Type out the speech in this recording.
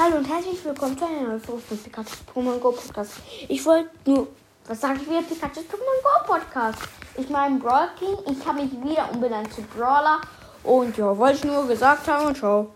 Hallo und herzlich willkommen zu einer neuen Folge von Pikachu's Pokémon Go Podcast. Ich wollte nur, was sage ich wieder? Pikachu's Pokémon Go Podcast. Ich meine Brawl King. Ich habe mich wieder umbenannt zu Brawler. Und ja, wollte ich nur gesagt haben und ciao.